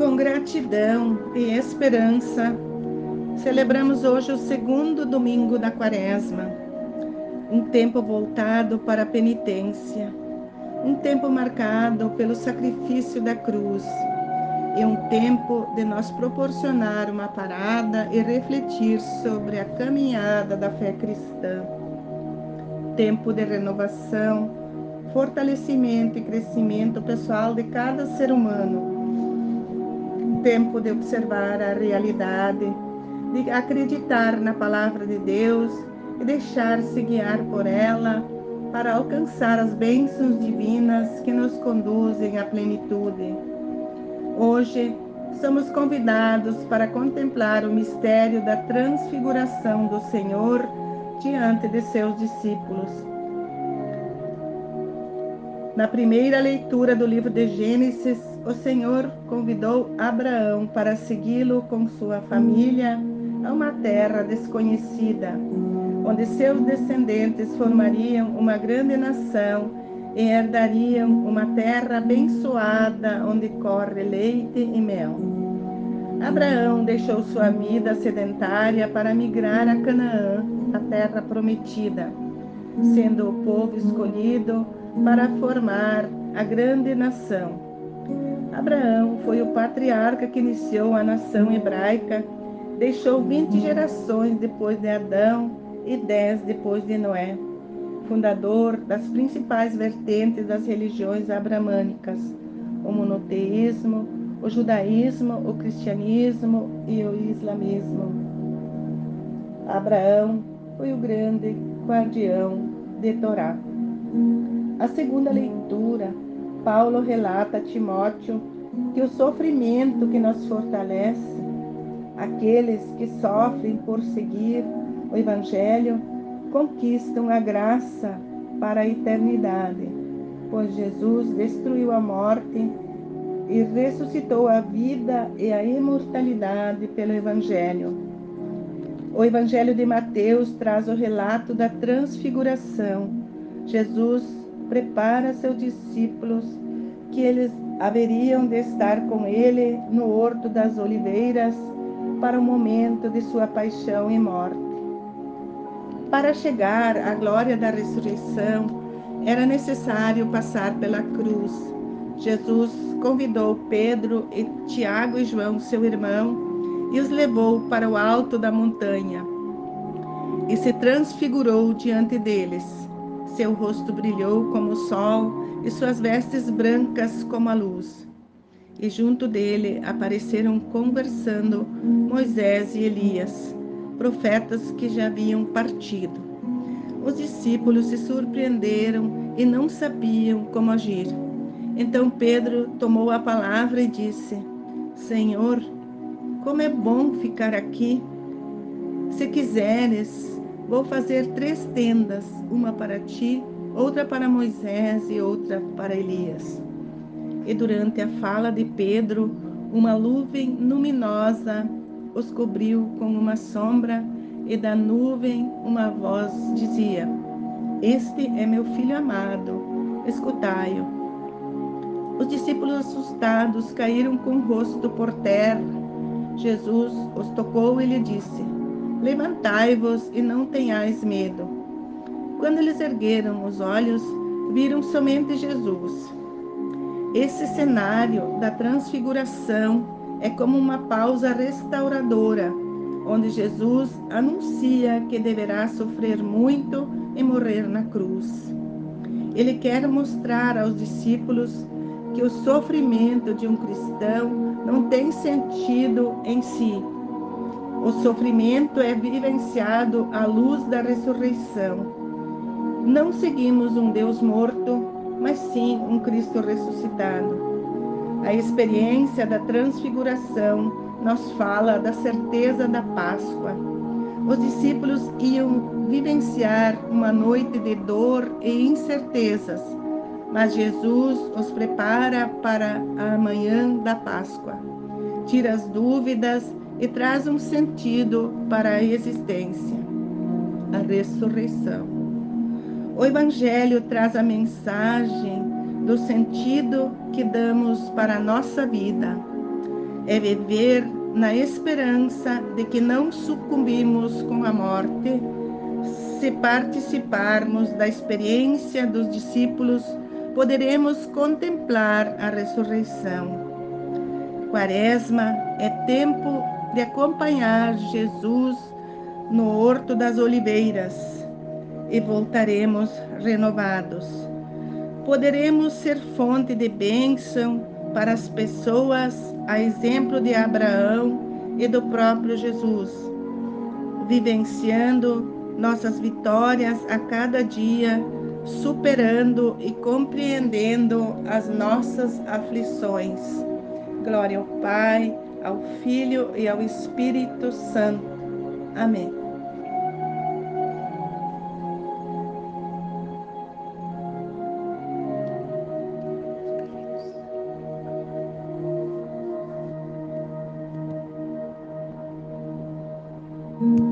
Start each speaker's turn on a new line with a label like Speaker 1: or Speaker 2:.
Speaker 1: Com gratidão e esperança, celebramos hoje o segundo domingo da Quaresma, um tempo voltado para a penitência, um tempo marcado pelo sacrifício da cruz e um tempo de nós proporcionar uma parada e refletir sobre a caminhada da fé cristã. Tempo de renovação, fortalecimento e crescimento pessoal de cada ser humano tempo de observar a realidade, de acreditar na palavra de Deus e deixar-se guiar por ela para alcançar as bênçãos divinas que nos conduzem à plenitude. Hoje, somos convidados para contemplar o mistério da transfiguração do Senhor diante de seus discípulos. Na primeira leitura do livro de Gênesis, o Senhor convidou Abraão para segui-lo com sua família a uma terra desconhecida, onde seus descendentes formariam uma grande nação e herdariam uma terra abençoada onde corre leite e mel. Abraão deixou sua vida sedentária para migrar a Canaã, a terra prometida, sendo o povo escolhido para formar a grande nação Abraão foi o patriarca que iniciou a nação hebraica, deixou 20 gerações depois de Adão e 10 depois de Noé, fundador das principais vertentes das religiões abramânicas, o monoteísmo, o judaísmo, o cristianismo e o islamismo. Abraão foi o grande guardião de Torá. A segunda leitura Paulo relata a Timóteo que o sofrimento que nos fortalece, aqueles que sofrem por seguir o Evangelho, conquistam a graça para a eternidade, pois Jesus destruiu a morte e ressuscitou a vida e a imortalidade pelo Evangelho. O Evangelho de Mateus traz o relato da transfiguração. Jesus prepara seus discípulos que eles haveriam de estar com ele no Horto das Oliveiras para o momento de sua paixão e morte. Para chegar à glória da ressurreição, era necessário passar pela cruz. Jesus convidou Pedro e Tiago e João, seu irmão, e os levou para o alto da montanha e se transfigurou diante deles seu rosto brilhou como o sol e suas vestes brancas como a luz. E junto dele apareceram conversando Moisés e Elias, profetas que já haviam partido. Os discípulos se surpreenderam e não sabiam como agir. Então Pedro tomou a palavra e disse: Senhor, como é bom ficar aqui. Se quiseres, Vou fazer três tendas, uma para ti, outra para Moisés e outra para Elias. E durante a fala de Pedro, uma nuvem luminosa os cobriu com uma sombra, e da nuvem uma voz dizia: Este é meu filho amado, escutai-o. Os discípulos assustados caíram com o rosto por terra. Jesus os tocou e lhe disse: Levantai-vos e não tenhais medo. Quando eles ergueram os olhos, viram somente Jesus. Esse cenário da transfiguração é como uma pausa restauradora, onde Jesus anuncia que deverá sofrer muito e morrer na cruz. Ele quer mostrar aos discípulos que o sofrimento de um cristão não tem sentido em si, o sofrimento é vivenciado à luz da ressurreição. Não seguimos um Deus morto, mas sim um Cristo ressuscitado. A experiência da transfiguração nos fala da certeza da Páscoa. Os discípulos iam vivenciar uma noite de dor e incertezas, mas Jesus os prepara para a manhã da Páscoa. Tira as dúvidas e traz um sentido para a existência, a ressurreição. O Evangelho traz a mensagem do sentido que damos para a nossa vida. é viver na esperança de que não sucumbimos com a morte se participarmos da experiência dos discípulos, poderemos contemplar a ressurreição. Quaresma é tempo de acompanhar Jesus no Horto das Oliveiras e voltaremos renovados. Poderemos ser fonte de bênção para as pessoas, a exemplo de Abraão e do próprio Jesus, vivenciando nossas vitórias a cada dia, superando e compreendendo as nossas aflições. Glória ao Pai, ao Filho e ao Espírito Santo. Amém.